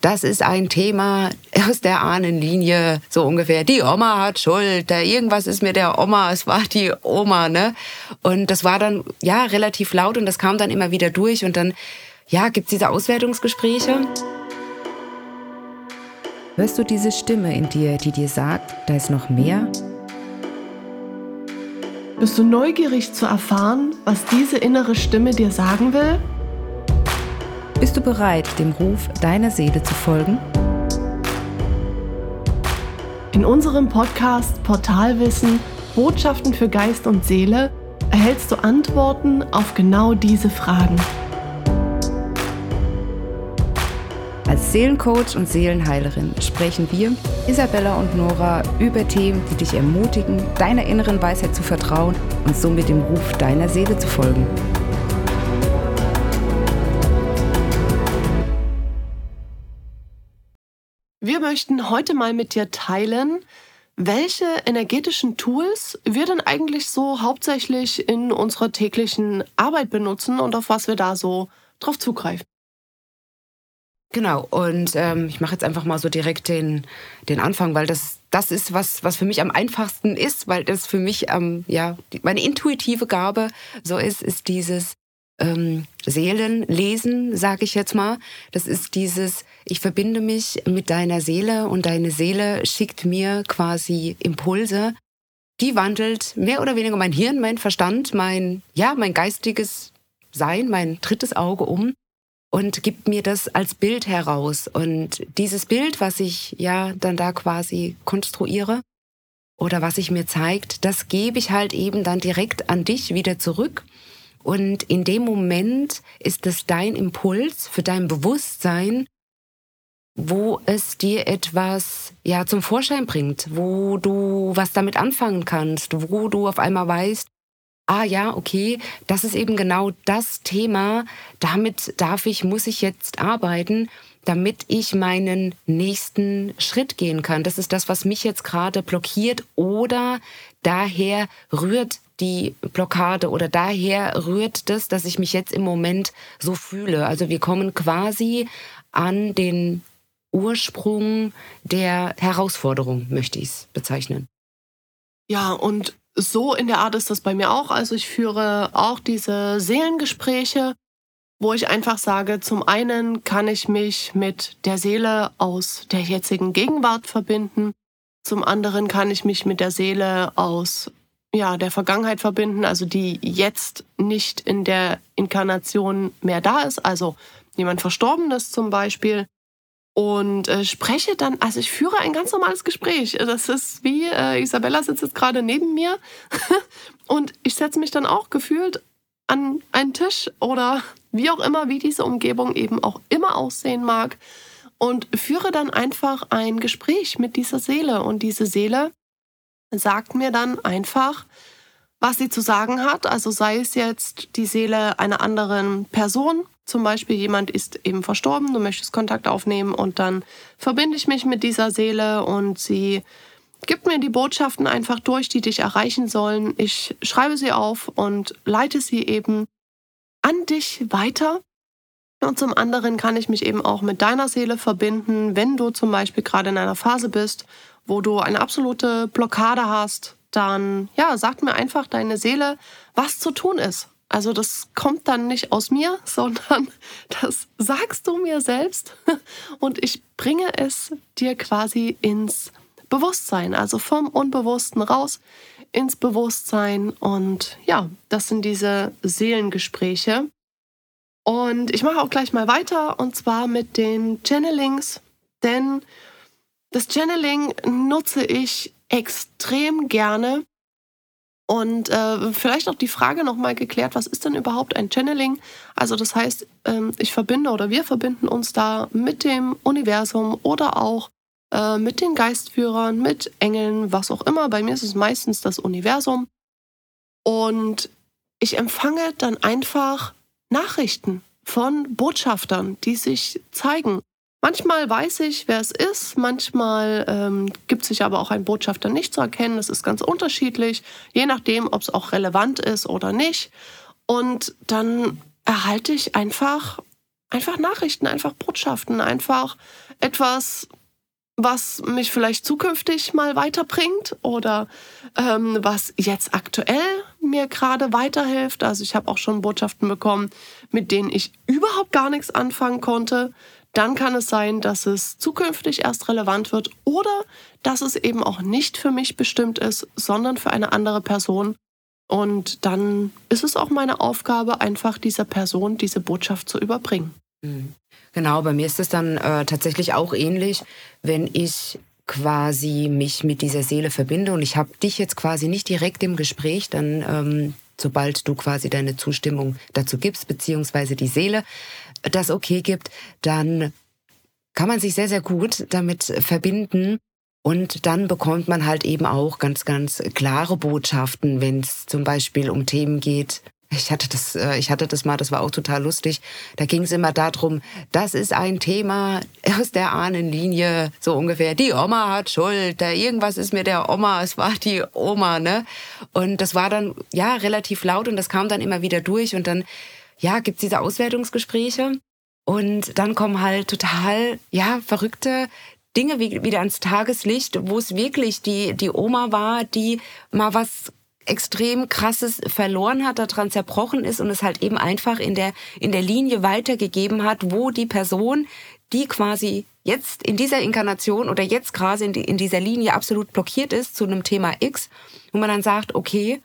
das ist ein Thema aus der Ahnenlinie, so ungefähr. Die Oma hat Schuld, da irgendwas ist mit der Oma, es war die Oma, ne? Und das war dann, ja, relativ laut und das kam dann immer wieder durch und dann, ja, gibt's diese Auswertungsgespräche. Hörst du diese Stimme in dir, die dir sagt, da ist noch mehr? Bist du neugierig zu erfahren, was diese innere Stimme dir sagen will? Bist du bereit, dem Ruf deiner Seele zu folgen? In unserem Podcast Portalwissen Botschaften für Geist und Seele erhältst du Antworten auf genau diese Fragen. Als Seelencoach und Seelenheilerin sprechen wir, Isabella und Nora, über Themen, die dich ermutigen, deiner inneren Weisheit zu vertrauen und somit dem Ruf deiner Seele zu folgen. Wir möchten heute mal mit dir teilen, welche energetischen Tools wir denn eigentlich so hauptsächlich in unserer täglichen Arbeit benutzen und auf was wir da so drauf zugreifen. Genau, und ähm, ich mache jetzt einfach mal so direkt den, den Anfang, weil das, das ist, was, was für mich am einfachsten ist, weil das für mich ähm, ja, meine intuitive Gabe so ist, ist dieses ähm, Seelenlesen, sage ich jetzt mal. Das ist dieses, ich verbinde mich mit deiner Seele und deine Seele schickt mir quasi Impulse. Die wandelt mehr oder weniger mein Hirn, mein Verstand, mein, ja, mein geistiges Sein, mein drittes Auge um und gibt mir das als Bild heraus. Und dieses Bild, was ich ja dann da quasi konstruiere oder was sich mir zeigt, das gebe ich halt eben dann direkt an dich wieder zurück. Und in dem Moment ist es dein Impuls für dein Bewusstsein, wo es dir etwas ja zum Vorschein bringt, wo du was damit anfangen kannst, wo du auf einmal weißt, ah ja, okay, das ist eben genau das Thema, damit darf ich, muss ich jetzt arbeiten, damit ich meinen nächsten Schritt gehen kann. Das ist das, was mich jetzt gerade blockiert oder daher rührt die Blockade oder daher rührt das, dass ich mich jetzt im Moment so fühle. Also wir kommen quasi an den Ursprung der Herausforderung, möchte ich es bezeichnen. Ja, und so in der Art ist das bei mir auch. Also ich führe auch diese Seelengespräche, wo ich einfach sage, zum einen kann ich mich mit der Seele aus der jetzigen Gegenwart verbinden, zum anderen kann ich mich mit der Seele aus ja, der Vergangenheit verbinden, also die jetzt nicht in der Inkarnation mehr da ist, also jemand Verstorbenes zum Beispiel. Und äh, spreche dann, also ich führe ein ganz normales Gespräch. Das ist wie, äh, Isabella sitzt jetzt gerade neben mir. Und ich setze mich dann auch gefühlt an einen Tisch oder wie auch immer, wie diese Umgebung eben auch immer aussehen mag. Und führe dann einfach ein Gespräch mit dieser Seele. Und diese Seele sagt mir dann einfach, was sie zu sagen hat. Also sei es jetzt die Seele einer anderen Person, zum Beispiel jemand ist eben verstorben, du möchtest Kontakt aufnehmen und dann verbinde ich mich mit dieser Seele und sie gibt mir die Botschaften einfach durch, die dich erreichen sollen. Ich schreibe sie auf und leite sie eben an dich weiter. Und zum anderen kann ich mich eben auch mit deiner Seele verbinden, wenn du zum Beispiel gerade in einer Phase bist, wo du eine absolute Blockade hast, dann ja, sagt mir einfach deine Seele, was zu tun ist. Also das kommt dann nicht aus mir, sondern das sagst du mir selbst und ich bringe es dir quasi ins Bewusstsein, also vom Unbewussten raus ins Bewusstsein und ja, das sind diese Seelengespräche. Und ich mache auch gleich mal weiter und zwar mit den Channelings, denn das Channeling nutze ich extrem gerne und äh, vielleicht auch die Frage nochmal geklärt, was ist denn überhaupt ein Channeling? Also das heißt, ähm, ich verbinde oder wir verbinden uns da mit dem Universum oder auch äh, mit den Geistführern, mit Engeln, was auch immer. Bei mir ist es meistens das Universum. Und ich empfange dann einfach Nachrichten von Botschaftern, die sich zeigen. Manchmal weiß ich, wer es ist, manchmal ähm, gibt sich aber auch ein Botschafter nicht zu erkennen. Das ist ganz unterschiedlich, je nachdem, ob es auch relevant ist oder nicht. Und dann erhalte ich einfach einfach Nachrichten, einfach Botschaften, einfach etwas, was mich vielleicht zukünftig mal weiterbringt oder ähm, was jetzt aktuell mir gerade weiterhilft. Also ich habe auch schon Botschaften bekommen, mit denen ich überhaupt gar nichts anfangen konnte. Dann kann es sein, dass es zukünftig erst relevant wird oder dass es eben auch nicht für mich bestimmt ist, sondern für eine andere Person. Und dann ist es auch meine Aufgabe, einfach dieser Person diese Botschaft zu überbringen. Mhm. Genau, bei mir ist es dann äh, tatsächlich auch ähnlich, wenn ich quasi mich mit dieser Seele verbinde und ich habe dich jetzt quasi nicht direkt im Gespräch, dann ähm, sobald du quasi deine Zustimmung dazu gibst, beziehungsweise die Seele das okay gibt, dann kann man sich sehr, sehr gut damit verbinden. Und dann bekommt man halt eben auch ganz, ganz klare Botschaften, wenn es zum Beispiel um Themen geht, ich hatte das, äh, ich hatte das mal, das war auch total lustig. Da ging es immer darum, das ist ein Thema aus der Ahnenlinie, so ungefähr. Die Oma hat Schuld, irgendwas ist mit der Oma, es war die Oma, ne? Und das war dann ja relativ laut und das kam dann immer wieder durch und dann ja gibt's diese Auswertungsgespräche und dann kommen halt total ja verrückte Dinge wieder ans Tageslicht, wo es wirklich die die Oma war, die mal was extrem krasses verloren hat, daran zerbrochen ist und es halt eben einfach in der, in der Linie weitergegeben hat, wo die Person, die quasi jetzt in dieser Inkarnation oder jetzt gerade in, die, in dieser Linie absolut blockiert ist zu einem Thema X, wo man dann sagt, okay,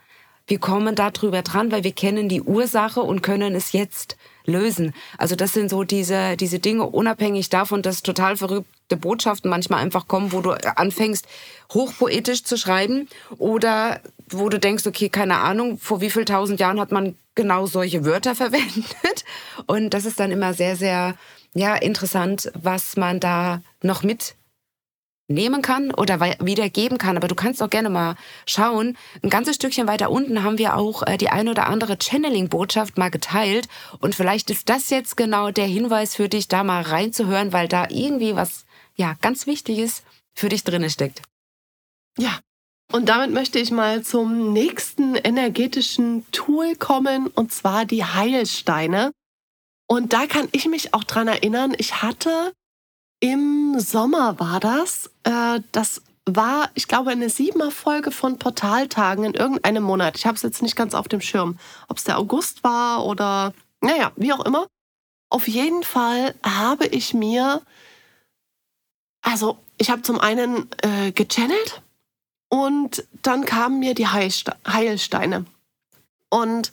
wir kommen da drüber dran, weil wir kennen die Ursache und können es jetzt lösen. Also das sind so diese, diese Dinge, unabhängig davon, dass total verrückte Botschaften manchmal einfach kommen, wo du anfängst, hochpoetisch zu schreiben oder wo du denkst, okay, keine Ahnung, vor wie viel tausend Jahren hat man genau solche Wörter verwendet. Und das ist dann immer sehr, sehr ja, interessant, was man da noch mitnehmen kann oder wiedergeben kann. Aber du kannst auch gerne mal schauen. Ein ganzes Stückchen weiter unten haben wir auch äh, die eine oder andere Channeling-Botschaft mal geteilt. Und vielleicht ist das jetzt genau der Hinweis für dich, da mal reinzuhören, weil da irgendwie was, ja, ganz Wichtiges für dich drinne steckt. Ja, und damit möchte ich mal zum nächsten energetischen Tool kommen, und zwar die Heilsteine. Und da kann ich mich auch dran erinnern, ich hatte im Sommer war das, äh, das war, ich glaube, eine siebener Folge von Portaltagen in irgendeinem Monat. Ich habe es jetzt nicht ganz auf dem Schirm, ob es der August war oder, naja, wie auch immer. Auf jeden Fall habe ich mir, also ich habe zum einen äh, gechannelt und dann kamen mir die Heilsteine. Und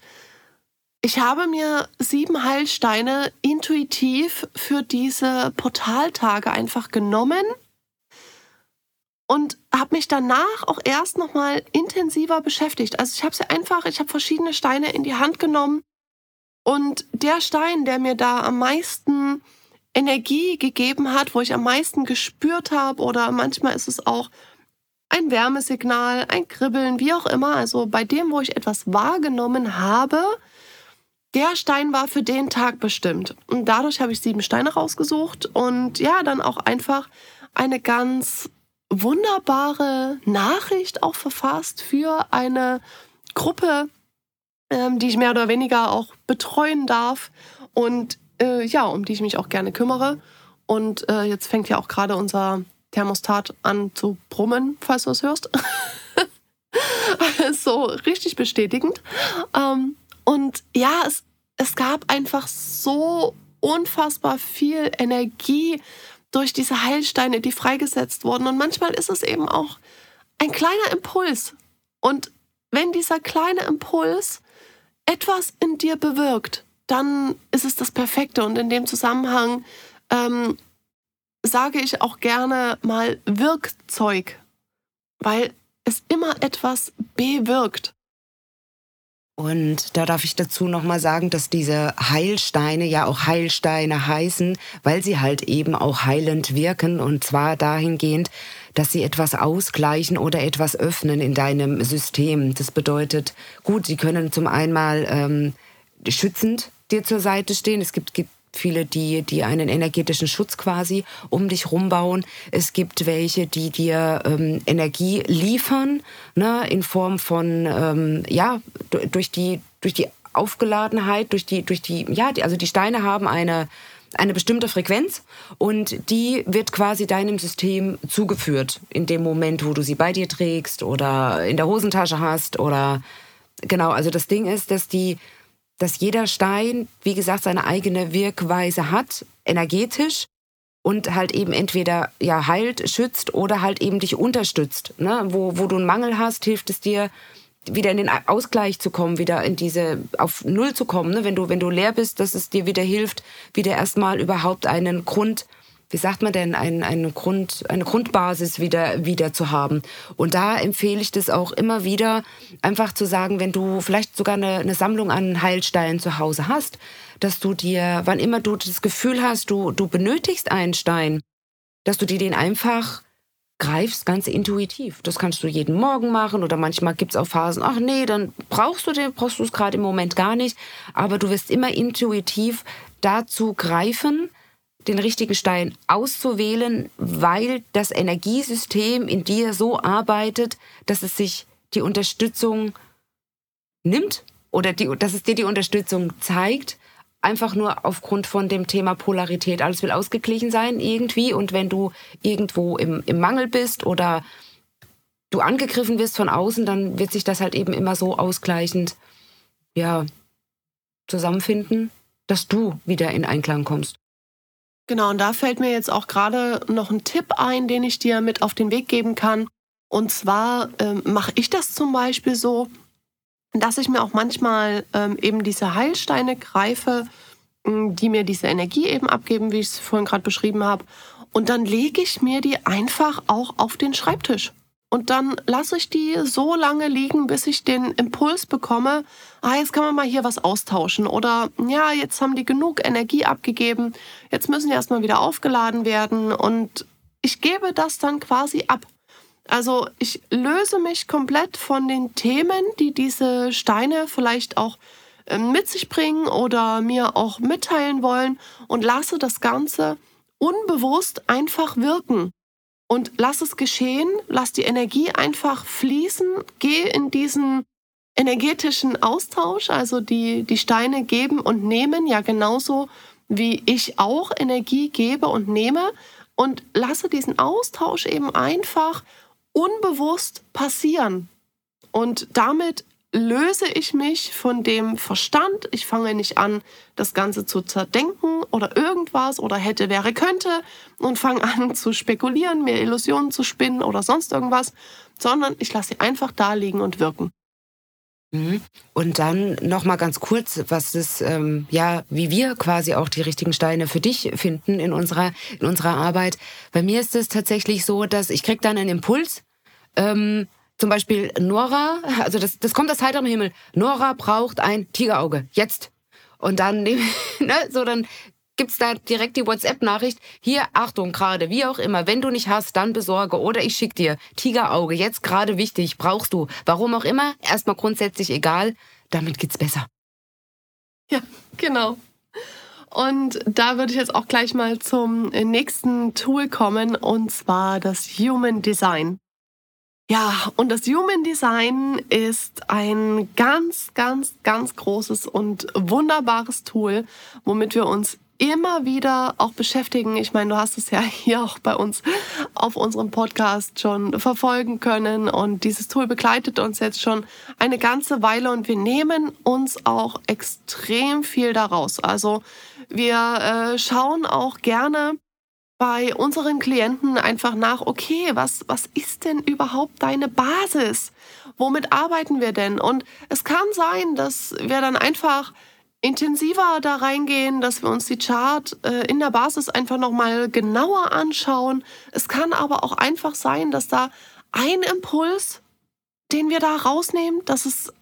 ich habe mir sieben Heilsteine intuitiv für diese Portaltage einfach genommen und habe mich danach auch erst noch mal intensiver beschäftigt. Also ich habe sie einfach, ich habe verschiedene Steine in die Hand genommen und der Stein, der mir da am meisten Energie gegeben hat, wo ich am meisten gespürt habe oder manchmal ist es auch ein Wärmesignal, ein Kribbeln, wie auch immer. Also bei dem, wo ich etwas wahrgenommen habe, der Stein war für den Tag bestimmt. Und dadurch habe ich sieben Steine rausgesucht und ja, dann auch einfach eine ganz wunderbare Nachricht auch verfasst für eine Gruppe, ähm, die ich mehr oder weniger auch betreuen darf und äh, ja, um die ich mich auch gerne kümmere. Und äh, jetzt fängt ja auch gerade unser Thermostat an zu brummen, falls du es hörst. so richtig bestätigend. Ähm, und ja, es, es gab einfach so unfassbar viel Energie durch diese Heilsteine, die freigesetzt wurden. Und manchmal ist es eben auch ein kleiner Impuls. Und wenn dieser kleine Impuls etwas in dir bewirkt, dann ist es das Perfekte. Und in dem Zusammenhang ähm, sage ich auch gerne mal Wirkzeug, weil es immer etwas bewirkt. Und da darf ich dazu nochmal sagen, dass diese Heilsteine ja auch Heilsteine heißen, weil sie halt eben auch heilend wirken und zwar dahingehend, dass sie etwas ausgleichen oder etwas öffnen in deinem System. Das bedeutet, gut, sie können zum einen ähm, schützend dir zur Seite stehen. Es gibt, gibt viele, die, die einen energetischen Schutz quasi um dich rumbauen. Es gibt welche, die dir ähm, Energie liefern, ne, in Form von, ähm, ja, durch die, durch die Aufgeladenheit, durch die, durch die, ja, die, also die Steine haben eine, eine bestimmte Frequenz und die wird quasi deinem System zugeführt in dem Moment, wo du sie bei dir trägst oder in der Hosentasche hast oder genau, also das Ding ist, dass die dass jeder Stein, wie gesagt, seine eigene Wirkweise hat, energetisch und halt eben entweder ja heilt, schützt oder halt eben dich unterstützt. Ne? Wo, wo du einen Mangel hast, hilft es dir, wieder in den Ausgleich zu kommen, wieder in diese, auf Null zu kommen. Ne? Wenn, du, wenn du leer bist, dass es dir wieder hilft, wieder erstmal überhaupt einen Grund, wie sagt man denn, ein, eine, Grund, eine Grundbasis wieder, wieder zu haben. Und da empfehle ich das auch immer wieder, einfach zu sagen, wenn du vielleicht sogar eine, eine Sammlung an Heilsteinen zu Hause hast, dass du dir, wann immer du das Gefühl hast, du, du benötigst einen Stein, dass du dir den einfach greifst ganz intuitiv. Das kannst du jeden Morgen machen oder manchmal gibt es auch Phasen, ach nee, dann brauchst du den, brauchst du es gerade im Moment gar nicht. Aber du wirst immer intuitiv dazu greifen, den richtigen Stein auszuwählen, weil das Energiesystem in dir so arbeitet, dass es sich die Unterstützung nimmt oder die, dass es dir die Unterstützung zeigt einfach nur aufgrund von dem Thema Polarität. Alles will ausgeglichen sein irgendwie. Und wenn du irgendwo im, im Mangel bist oder du angegriffen wirst von außen, dann wird sich das halt eben immer so ausgleichend, ja, zusammenfinden, dass du wieder in Einklang kommst. Genau, und da fällt mir jetzt auch gerade noch ein Tipp ein, den ich dir mit auf den Weg geben kann. Und zwar ähm, mache ich das zum Beispiel so, dass ich mir auch manchmal ähm, eben diese Heilsteine greife, mm, die mir diese Energie eben abgeben, wie ich es vorhin gerade beschrieben habe. Und dann lege ich mir die einfach auch auf den Schreibtisch. Und dann lasse ich die so lange liegen, bis ich den Impuls bekomme, ah, jetzt kann man mal hier was austauschen. Oder ja, jetzt haben die genug Energie abgegeben, jetzt müssen die erstmal wieder aufgeladen werden. Und ich gebe das dann quasi ab. Also ich löse mich komplett von den Themen, die diese Steine vielleicht auch ähm, mit sich bringen oder mir auch mitteilen wollen und lasse das Ganze unbewusst einfach wirken. Und lass es geschehen, lass die Energie einfach fließen, geh in diesen energetischen Austausch, also die, die Steine geben und nehmen, ja genauso wie ich auch Energie gebe und nehme und lasse diesen Austausch eben einfach unbewusst passieren. Und damit löse ich mich von dem Verstand. Ich fange nicht an, das Ganze zu zerdenken oder irgendwas oder hätte, wäre, könnte und fange an zu spekulieren, mir Illusionen zu spinnen oder sonst irgendwas, sondern ich lasse sie einfach da liegen und wirken. Mhm. Und dann noch mal ganz kurz, was ist ähm, ja, wie wir quasi auch die richtigen Steine für dich finden in unserer in unserer Arbeit. Bei mir ist es tatsächlich so, dass ich krieg dann einen Impuls. Ähm, zum Beispiel Nora, also das, das kommt aus heiterem Himmel. Nora braucht ein Tigerauge jetzt. Und dann, ne, so dann gibt's da direkt die WhatsApp-Nachricht. Hier, Achtung, gerade, wie auch immer, wenn du nicht hast, dann besorge oder ich schick dir. Tigerauge, jetzt gerade wichtig, brauchst du. Warum auch immer, erstmal grundsätzlich egal, damit geht's besser. Ja, genau. Und da würde ich jetzt auch gleich mal zum nächsten Tool kommen, und zwar das Human Design. Ja, und das Human Design ist ein ganz, ganz, ganz großes und wunderbares Tool, womit wir uns immer wieder auch beschäftigen. Ich meine, du hast es ja hier auch bei uns auf unserem Podcast schon verfolgen können und dieses Tool begleitet uns jetzt schon eine ganze Weile und wir nehmen uns auch extrem viel daraus. Also wir äh, schauen auch gerne bei unseren Klienten einfach nach, okay, was, was ist denn überhaupt deine Basis? Womit arbeiten wir denn? Und es kann sein, dass wir dann einfach intensiver da reingehen, dass wir uns die Chart äh, in der Basis einfach nochmal genauer anschauen. Es kann aber auch einfach sein, dass da ein Impuls, den wir da rausnehmen, dass es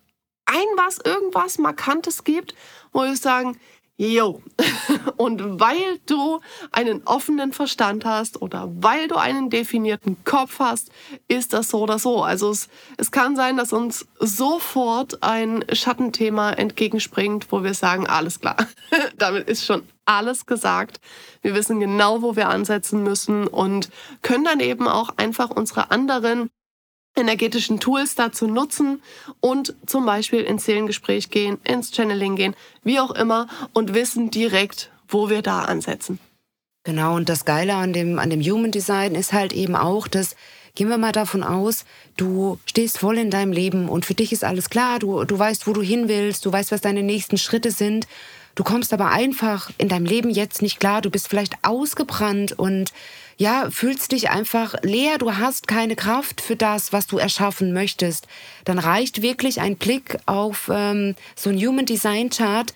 ein was, irgendwas Markantes gibt, wo wir sagen, Jo. Und weil du einen offenen Verstand hast oder weil du einen definierten Kopf hast, ist das so oder so. Also es, es kann sein, dass uns sofort ein Schattenthema entgegenspringt, wo wir sagen, alles klar, damit ist schon alles gesagt. Wir wissen genau, wo wir ansetzen müssen und können dann eben auch einfach unsere anderen energetischen Tools dazu nutzen und zum Beispiel ins Seelengespräch gehen, ins Channeling gehen, wie auch immer und wissen direkt, wo wir da ansetzen. Genau, und das Geile an dem, an dem Human Design ist halt eben auch, dass Gehen wir mal davon aus, du stehst voll in deinem Leben und für dich ist alles klar, du, du weißt, wo du hin willst, du weißt, was deine nächsten Schritte sind. Du kommst aber einfach in deinem Leben jetzt nicht klar, du bist vielleicht ausgebrannt und ja, fühlst dich einfach leer, du hast keine Kraft für das, was du erschaffen möchtest. Dann reicht wirklich ein Blick auf ähm, so ein Human Design Chart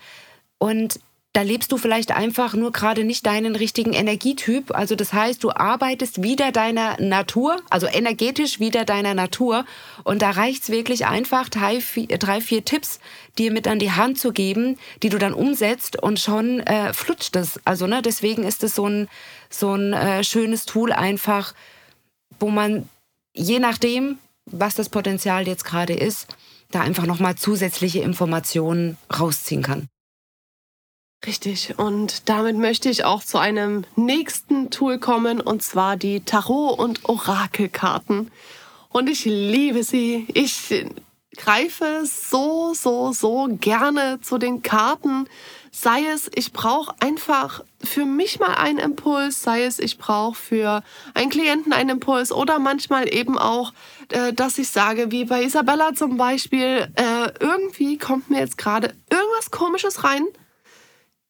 und da lebst du vielleicht einfach nur gerade nicht deinen richtigen Energietyp. Also das heißt, du arbeitest wieder deiner Natur, also energetisch wieder deiner Natur. Und da reicht's wirklich einfach, drei vier, drei, vier Tipps dir mit an die Hand zu geben, die du dann umsetzt und schon äh, flutscht es. Also ne, deswegen ist es so ein, so ein äh, schönes Tool einfach, wo man je nachdem, was das Potenzial jetzt gerade ist, da einfach nochmal zusätzliche Informationen rausziehen kann. Richtig. Und damit möchte ich auch zu einem nächsten Tool kommen, und zwar die Tarot- und Orakelkarten. Und ich liebe sie. Ich greife so, so, so gerne zu den Karten. Sei es, ich brauche einfach für mich mal einen Impuls, sei es, ich brauche für einen Klienten einen Impuls oder manchmal eben auch, äh, dass ich sage, wie bei Isabella zum Beispiel, äh, irgendwie kommt mir jetzt gerade irgendwas Komisches rein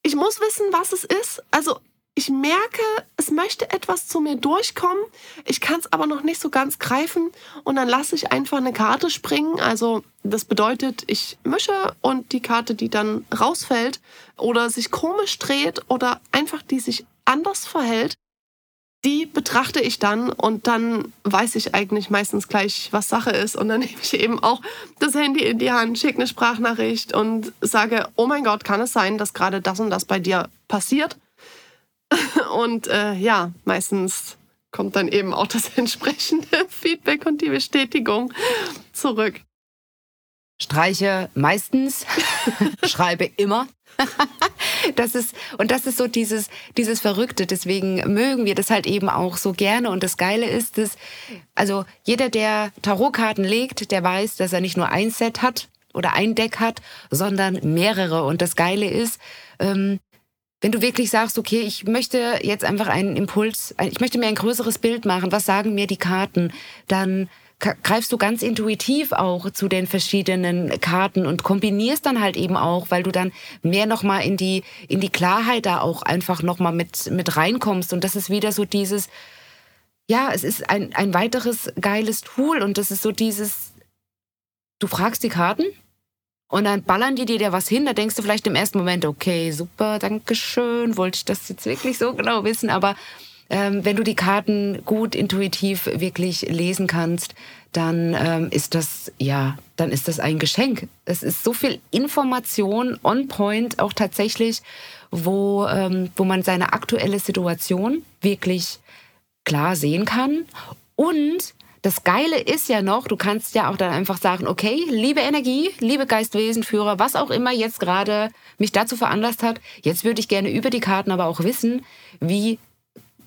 ich muss wissen, was es ist. Also ich merke, es möchte etwas zu mir durchkommen. Ich kann es aber noch nicht so ganz greifen. Und dann lasse ich einfach eine Karte springen. Also das bedeutet, ich mische und die Karte, die dann rausfällt oder sich komisch dreht oder einfach die sich anders verhält, die betrachte ich dann und dann weiß ich eigentlich meistens gleich, was Sache ist. Und dann nehme ich eben auch das Handy in die Hand, schicke eine Sprachnachricht und sage, oh mein Gott, kann es sein, dass gerade das und das bei dir passiert? Und äh, ja, meistens kommt dann eben auch das entsprechende Feedback und die Bestätigung zurück. Streiche meistens, schreibe immer. Das ist, und das ist so dieses, dieses Verrückte. Deswegen mögen wir das halt eben auch so gerne. Und das Geile ist, dass, also jeder, der Tarotkarten legt, der weiß, dass er nicht nur ein Set hat oder ein Deck hat, sondern mehrere. Und das Geile ist, ähm, wenn du wirklich sagst, okay, ich möchte jetzt einfach einen Impuls, ich möchte mir ein größeres Bild machen, was sagen mir die Karten, dann greifst du ganz intuitiv auch zu den verschiedenen Karten und kombinierst dann halt eben auch, weil du dann mehr nochmal in die, in die Klarheit da auch einfach nochmal mit, mit reinkommst. Und das ist wieder so dieses, ja, es ist ein, ein weiteres geiles Tool und das ist so dieses, du fragst die Karten und dann ballern die dir was hin, da denkst du vielleicht im ersten Moment, okay, super, danke schön, wollte ich das jetzt wirklich so genau wissen, aber ähm, wenn du die Karten gut intuitiv wirklich lesen kannst, dann ähm, ist das ja, dann ist das ein Geschenk. Es ist so viel Information on point auch tatsächlich, wo ähm, wo man seine aktuelle Situation wirklich klar sehen kann und das Geile ist ja noch, du kannst ja auch dann einfach sagen, okay, liebe Energie, liebe Geistwesenführer, was auch immer jetzt gerade mich dazu veranlasst hat, jetzt würde ich gerne über die Karten aber auch wissen, wie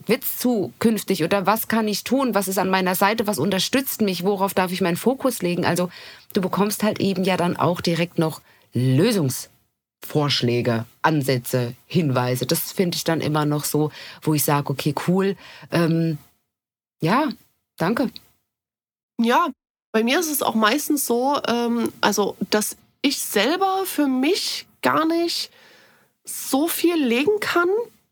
wird's zukünftig oder was kann ich tun? Was ist an meiner Seite? Was unterstützt mich? Worauf darf ich meinen Fokus legen? Also du bekommst halt eben ja dann auch direkt noch Lösungsvorschläge, Ansätze, Hinweise. Das finde ich dann immer noch so, wo ich sage, okay, cool. Ähm, ja, danke. Ja, bei mir ist es auch meistens so, ähm, also dass ich selber für mich gar nicht so viel legen kann,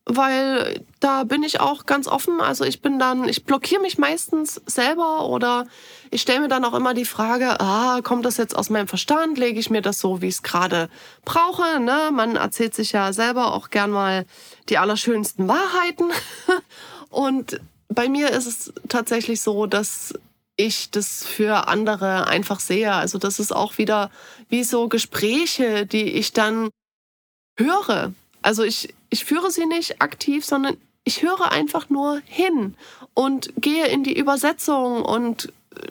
weil da bin ich auch ganz offen. Also ich bin dann, ich blockiere mich meistens selber oder ich stelle mir dann auch immer die Frage, ah, kommt das jetzt aus meinem Verstand? Lege ich mir das so, wie ich es gerade brauche? Ne? Man erzählt sich ja selber auch gern mal die allerschönsten Wahrheiten. Und bei mir ist es tatsächlich so, dass ich das für andere einfach sehe. Also das ist auch wieder wie so Gespräche, die ich dann höre. Also ich, ich führe sie nicht aktiv, sondern ich höre einfach nur hin und gehe in die Übersetzung und äh,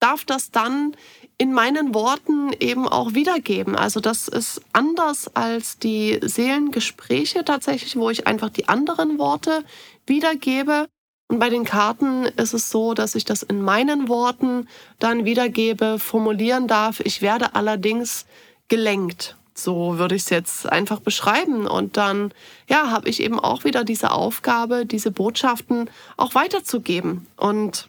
darf das dann in meinen Worten eben auch wiedergeben. Also das ist anders als die Seelengespräche tatsächlich, wo ich einfach die anderen Worte wiedergebe. Und bei den Karten ist es so, dass ich das in meinen Worten dann wiedergebe, formulieren darf. Ich werde allerdings gelenkt. So würde ich es jetzt einfach beschreiben. Und dann, ja, habe ich eben auch wieder diese Aufgabe, diese Botschaften auch weiterzugeben. Und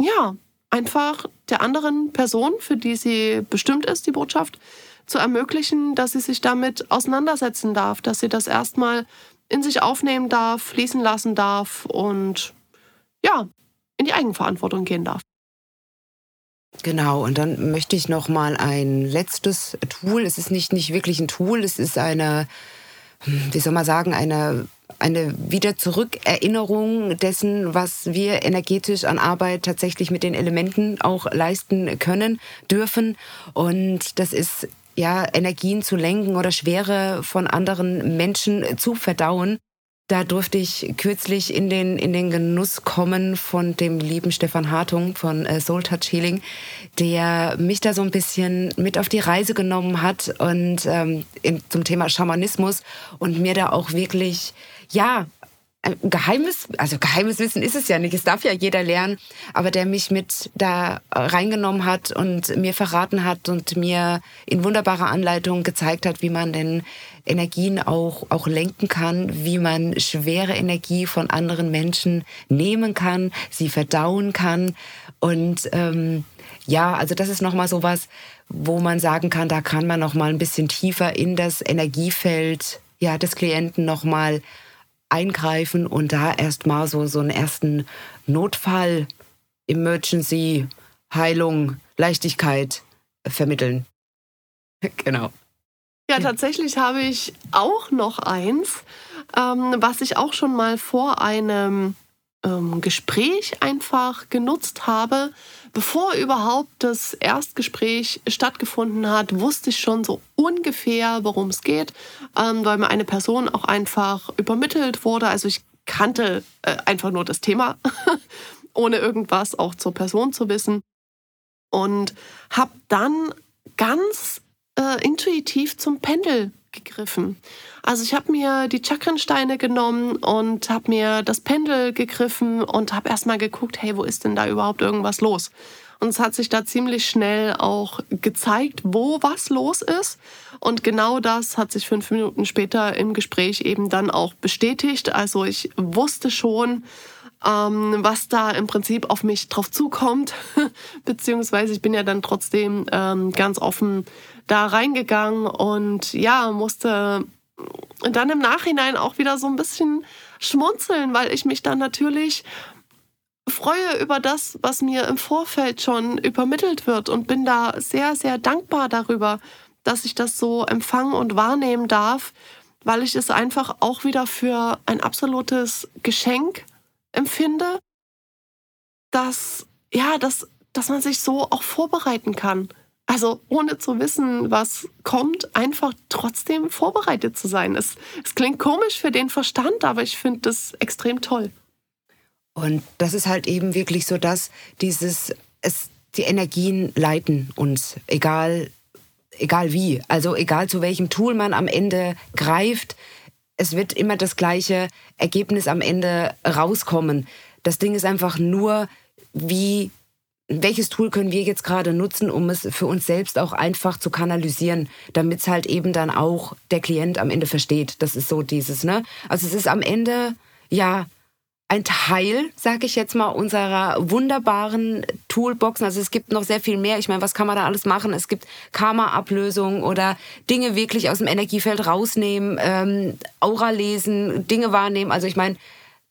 ja, einfach der anderen Person, für die sie bestimmt ist, die Botschaft, zu ermöglichen, dass sie sich damit auseinandersetzen darf, dass sie das erstmal in sich aufnehmen darf, fließen lassen darf und ja, in die Eigenverantwortung gehen darf. Genau, und dann möchte ich noch mal ein letztes Tool. Es ist nicht, nicht wirklich ein Tool, es ist eine, wie soll man sagen, eine, eine wieder Zurückerinnerung dessen, was wir energetisch an Arbeit tatsächlich mit den Elementen auch leisten können, dürfen. Und das ist ja, Energien zu lenken oder Schwere von anderen Menschen zu verdauen. Da durfte ich kürzlich in den, in den Genuss kommen von dem lieben Stefan Hartung von äh, Soul Touch Healing, der mich da so ein bisschen mit auf die Reise genommen hat und ähm, in, zum Thema Schamanismus und mir da auch wirklich, ja, geheimes, also geheimes Wissen ist es ja nicht, es darf ja jeder lernen, aber der mich mit da reingenommen hat und mir verraten hat und mir in wunderbarer Anleitung gezeigt hat, wie man denn Energien auch, auch lenken kann, wie man schwere Energie von anderen Menschen nehmen kann, sie verdauen kann. Und ähm, ja, also das ist nochmal sowas, wo man sagen kann, da kann man nochmal ein bisschen tiefer in das Energiefeld ja, des Klienten nochmal eingreifen und da erstmal so, so einen ersten Notfall, Emergency, Heilung, Leichtigkeit vermitteln. genau. Ja, tatsächlich habe ich auch noch eins, ähm, was ich auch schon mal vor einem ähm, Gespräch einfach genutzt habe. Bevor überhaupt das Erstgespräch stattgefunden hat, wusste ich schon so ungefähr, worum es geht, ähm, weil mir eine Person auch einfach übermittelt wurde. Also ich kannte äh, einfach nur das Thema, ohne irgendwas auch zur Person zu wissen. Und habe dann ganz äh, intuitiv zum Pendel gegriffen. Also ich habe mir die Chakrensteine genommen und habe mir das Pendel gegriffen und habe erstmal geguckt, hey, wo ist denn da überhaupt irgendwas los? Und es hat sich da ziemlich schnell auch gezeigt, wo was los ist. Und genau das hat sich fünf Minuten später im Gespräch eben dann auch bestätigt. Also ich wusste schon, ähm, was da im Prinzip auf mich drauf zukommt. Beziehungsweise ich bin ja dann trotzdem ähm, ganz offen da reingegangen und ja, musste dann im Nachhinein auch wieder so ein bisschen schmunzeln, weil ich mich dann natürlich freue über das, was mir im Vorfeld schon übermittelt wird und bin da sehr, sehr dankbar darüber, dass ich das so empfangen und wahrnehmen darf, weil ich es einfach auch wieder für ein absolutes Geschenk empfinde, dass, ja, dass, dass man sich so auch vorbereiten kann. Also ohne zu wissen, was kommt, einfach trotzdem vorbereitet zu sein. Es, es klingt komisch für den Verstand, aber ich finde das extrem toll. Und das ist halt eben wirklich so, dass dieses, es, die Energien leiten uns, egal, egal wie. Also egal zu welchem Tool man am Ende greift, es wird immer das gleiche Ergebnis am Ende rauskommen. Das Ding ist einfach nur, wie welches Tool können wir jetzt gerade nutzen, um es für uns selbst auch einfach zu kanalisieren, damit es halt eben dann auch der Klient am Ende versteht. Das ist so dieses, ne? Also es ist am Ende ja ein Teil, sage ich jetzt mal, unserer wunderbaren Toolboxen. Also es gibt noch sehr viel mehr. Ich meine, was kann man da alles machen? Es gibt Karma-Ablösung oder Dinge wirklich aus dem Energiefeld rausnehmen, ähm, Aura lesen, Dinge wahrnehmen. Also ich meine,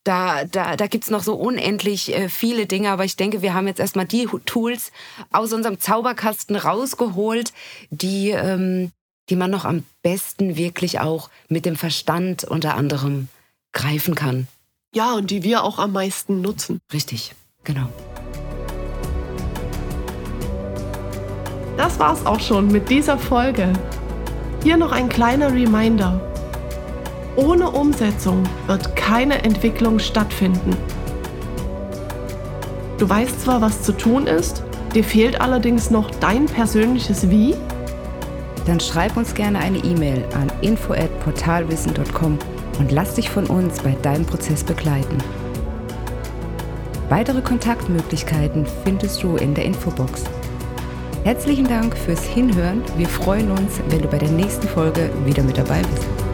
da, da, da gibt noch so unendlich äh, viele Dinge, aber ich denke, wir haben jetzt erstmal die Tools aus unserem Zauberkasten rausgeholt, die, ähm, die man noch am besten wirklich auch mit dem Verstand unter anderem greifen kann. Ja, und die wir auch am meisten nutzen. Richtig, genau. Das war's auch schon mit dieser Folge. Hier noch ein kleiner Reminder. Ohne Umsetzung wird keine Entwicklung stattfinden. Du weißt zwar, was zu tun ist, dir fehlt allerdings noch dein persönliches Wie? Dann schreib uns gerne eine E-Mail an info@portalwissen.com und lass dich von uns bei deinem Prozess begleiten. Weitere Kontaktmöglichkeiten findest du in der Infobox. Herzlichen Dank fürs Hinhören. Wir freuen uns, wenn du bei der nächsten Folge wieder mit dabei bist.